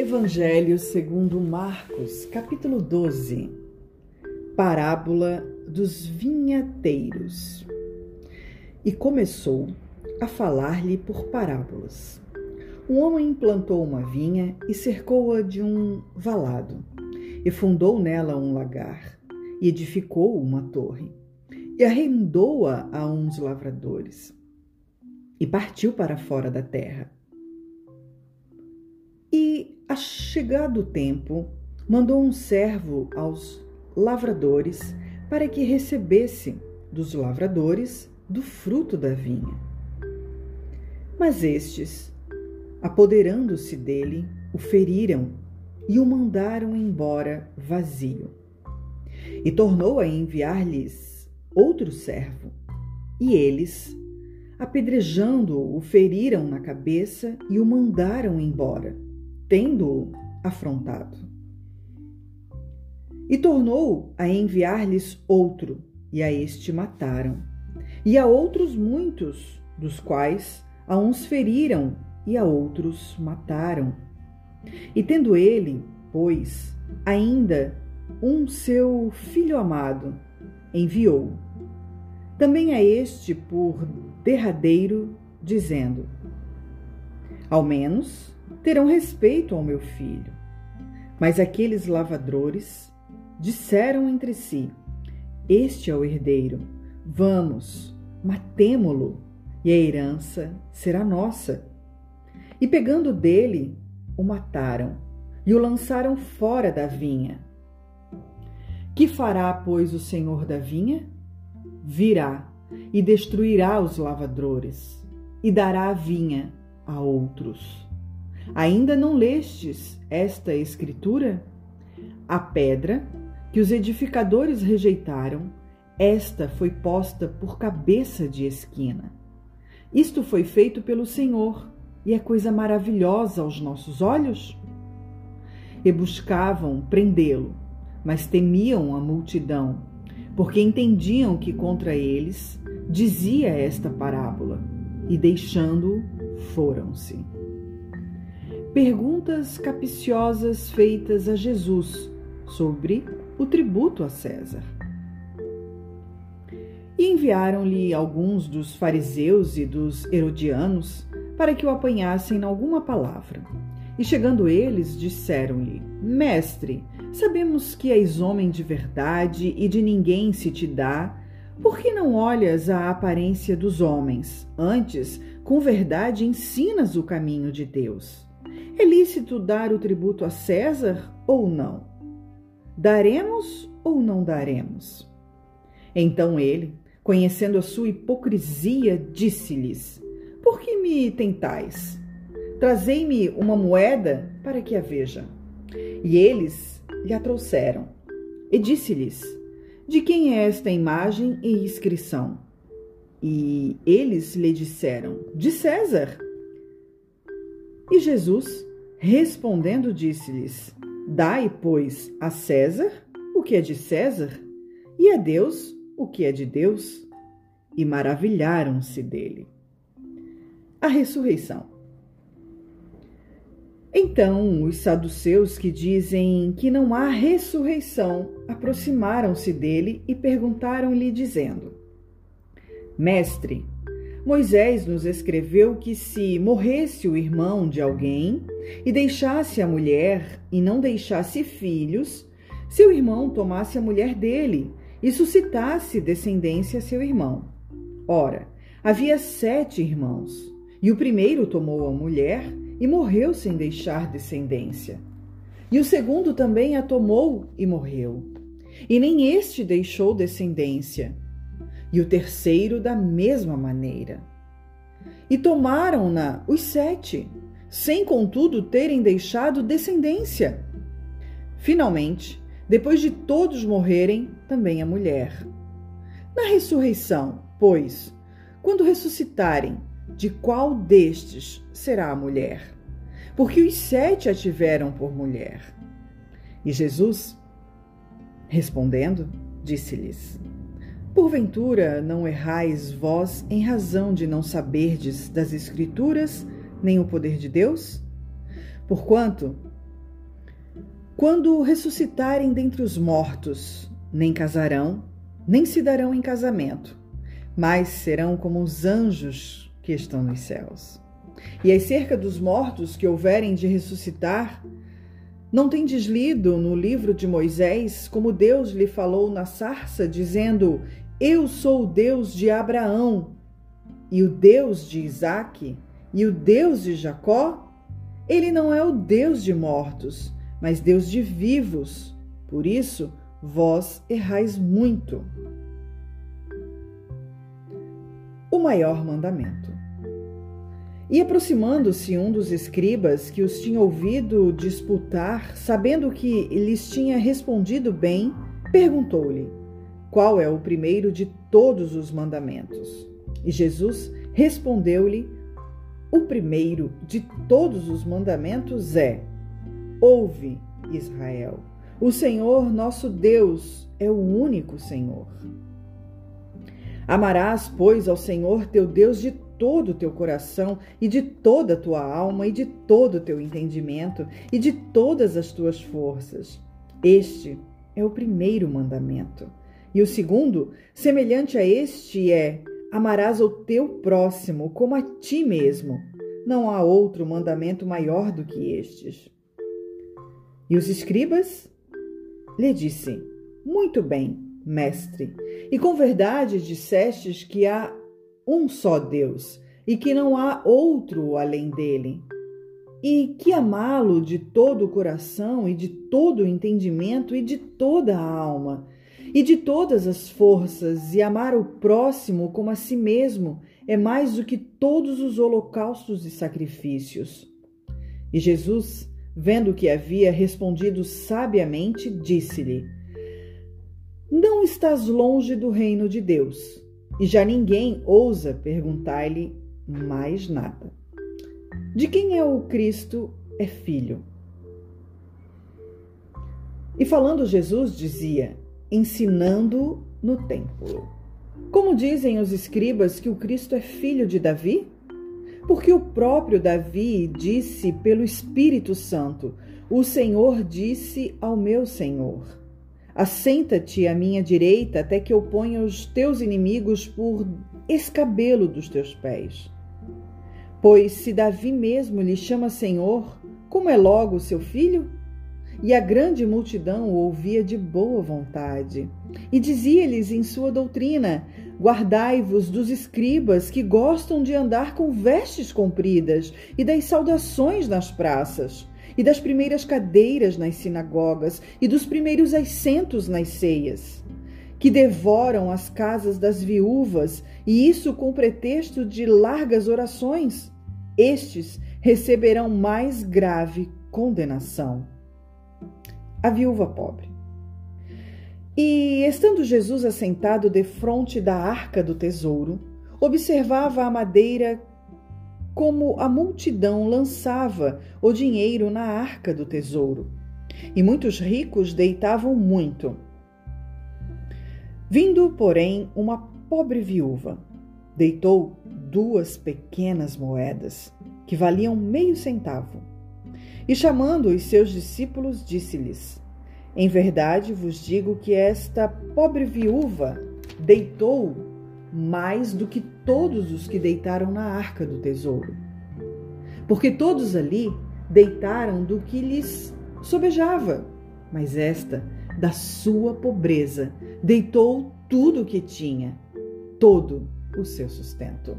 Evangelho segundo Marcos, capítulo 12. Parábola dos vinhateiros. E começou a falar-lhe por parábolas. Um homem plantou uma vinha e cercou-a de um valado, e fundou nela um lagar, e edificou uma torre, e arrendou-a a uns lavradores, e partiu para fora da terra a chegado o tempo, mandou um servo aos lavradores para que recebesse dos lavradores do fruto da vinha. Mas estes, apoderando-se dele, o feriram e o mandaram embora vazio. E tornou a enviar-lhes outro servo, e eles, apedrejando-o, o feriram na cabeça e o mandaram embora tendo-o afrontado. E tornou a enviar-lhes outro, e a este mataram. E a outros muitos, dos quais a uns feriram e a outros mataram. E tendo ele, pois, ainda um seu filho amado, enviou. Também a este por derradeiro, dizendo: Ao menos terão respeito ao meu filho. Mas aqueles lavadores disseram entre si: Este é o herdeiro, vamos, matemo-lo, e a herança será nossa. E pegando dele, o mataram e o lançaram fora da vinha. Que fará, pois, o senhor da vinha? Virá e destruirá os lavadores e dará a vinha a outros. Ainda não lestes esta escritura? A pedra que os edificadores rejeitaram, esta foi posta por cabeça de esquina. Isto foi feito pelo Senhor e é coisa maravilhosa aos nossos olhos? E buscavam prendê-lo, mas temiam a multidão, porque entendiam que contra eles dizia esta parábola, e deixando-o, foram-se. Perguntas capciosas feitas a Jesus sobre o tributo a César. E enviaram-lhe alguns dos fariseus e dos herodianos para que o apanhassem em alguma palavra. E chegando eles, disseram-lhe: Mestre, sabemos que és homem de verdade e de ninguém se te dá. Por que não olhas a aparência dos homens? Antes, com verdade, ensinas o caminho de Deus. É lícito dar o tributo a César ou não? Daremos ou não daremos? Então ele, conhecendo a sua hipocrisia, disse-lhes: Por que me tentais? Trazei-me uma moeda para que a veja. E eles lhe a trouxeram. E disse-lhes: De quem é esta imagem e inscrição? E eles lhe disseram: De César. E Jesus, Respondendo, disse-lhes: Dai, pois, a César o que é de César, e a Deus o que é de Deus. E maravilharam-se dele. A ressurreição. Então, os saduceus que dizem que não há ressurreição aproximaram-se dele e perguntaram-lhe, dizendo: Mestre, Moisés nos escreveu que se morresse o irmão de alguém e deixasse a mulher e não deixasse filhos, seu irmão tomasse a mulher dele e suscitasse descendência a seu irmão. Ora, havia sete irmãos, e o primeiro tomou a mulher e morreu sem deixar descendência. E o segundo também a tomou e morreu. E nem este deixou descendência e o terceiro da mesma maneira. E tomaram-na os sete, sem contudo terem deixado descendência. Finalmente, depois de todos morrerem, também a mulher. Na ressurreição, pois, quando ressuscitarem, de qual destes será a mulher? Porque os sete a tiveram por mulher. E Jesus, respondendo, disse-lhes: Porventura não errais vós em razão de não saberdes das Escrituras nem o poder de Deus? Porquanto Quando ressuscitarem dentre os mortos, nem casarão, nem se darão em casamento, mas serão como os anjos que estão nos céus. E acerca dos mortos que houverem de ressuscitar, não tendes lido no livro de Moisés como Deus lhe falou na sarça, dizendo: Eu sou o Deus de Abraão, e o Deus de Isaque, e o Deus de Jacó? Ele não é o Deus de mortos, mas Deus de vivos. Por isso, vós errais muito. O maior mandamento. E aproximando-se um dos escribas que os tinha ouvido disputar, sabendo que lhes tinha respondido bem, perguntou-lhe: Qual é o primeiro de todos os mandamentos? E Jesus respondeu-lhe: O primeiro de todos os mandamentos é: Ouve, Israel. O Senhor nosso Deus é o único Senhor. Amarás, pois, ao Senhor teu Deus de todo o teu coração e de toda a tua alma e de todo o teu entendimento e de todas as tuas forças. Este é o primeiro mandamento. E o segundo, semelhante a este, é: amarás o teu próximo como a ti mesmo. Não há outro mandamento maior do que estes. E os escribas lhe disse: Muito bem, mestre, e com verdade dissestes que há um só Deus e que não há outro além dele. E que amá-lo de todo o coração e de todo o entendimento e de toda a alma e de todas as forças e amar o próximo como a si mesmo é mais do que todos os holocaustos e sacrifícios. E Jesus, vendo que havia respondido sabiamente, disse-lhe: Não estás longe do reino de Deus e já ninguém ousa perguntar-lhe mais nada. De quem é o Cristo é filho? E falando Jesus dizia, ensinando no templo. Como dizem os escribas que o Cristo é filho de Davi? Porque o próprio Davi disse pelo Espírito Santo: O Senhor disse ao meu Senhor: Assenta-te à minha direita até que eu ponha os teus inimigos por escabelo dos teus pés. Pois se Davi mesmo lhe chama Senhor, como é logo seu filho? E a grande multidão o ouvia de boa vontade. E dizia-lhes em sua doutrina: Guardai-vos dos escribas que gostam de andar com vestes compridas e das saudações nas praças e das primeiras cadeiras nas sinagogas e dos primeiros assentos nas ceias, que devoram as casas das viúvas, e isso com pretexto de largas orações. Estes receberão mais grave condenação. A viúva pobre. E estando Jesus assentado defronte da arca do tesouro, observava a madeira como a multidão lançava o dinheiro na arca do tesouro. E muitos ricos deitavam muito. Vindo, porém, uma pobre viúva, deitou duas pequenas moedas, que valiam meio centavo. E chamando os seus discípulos, disse-lhes: Em verdade vos digo que esta pobre viúva deitou mais do que todos os que deitaram na arca do tesouro. Porque todos ali deitaram do que lhes sobejava, mas esta, da sua pobreza, deitou tudo o que tinha, todo o seu sustento.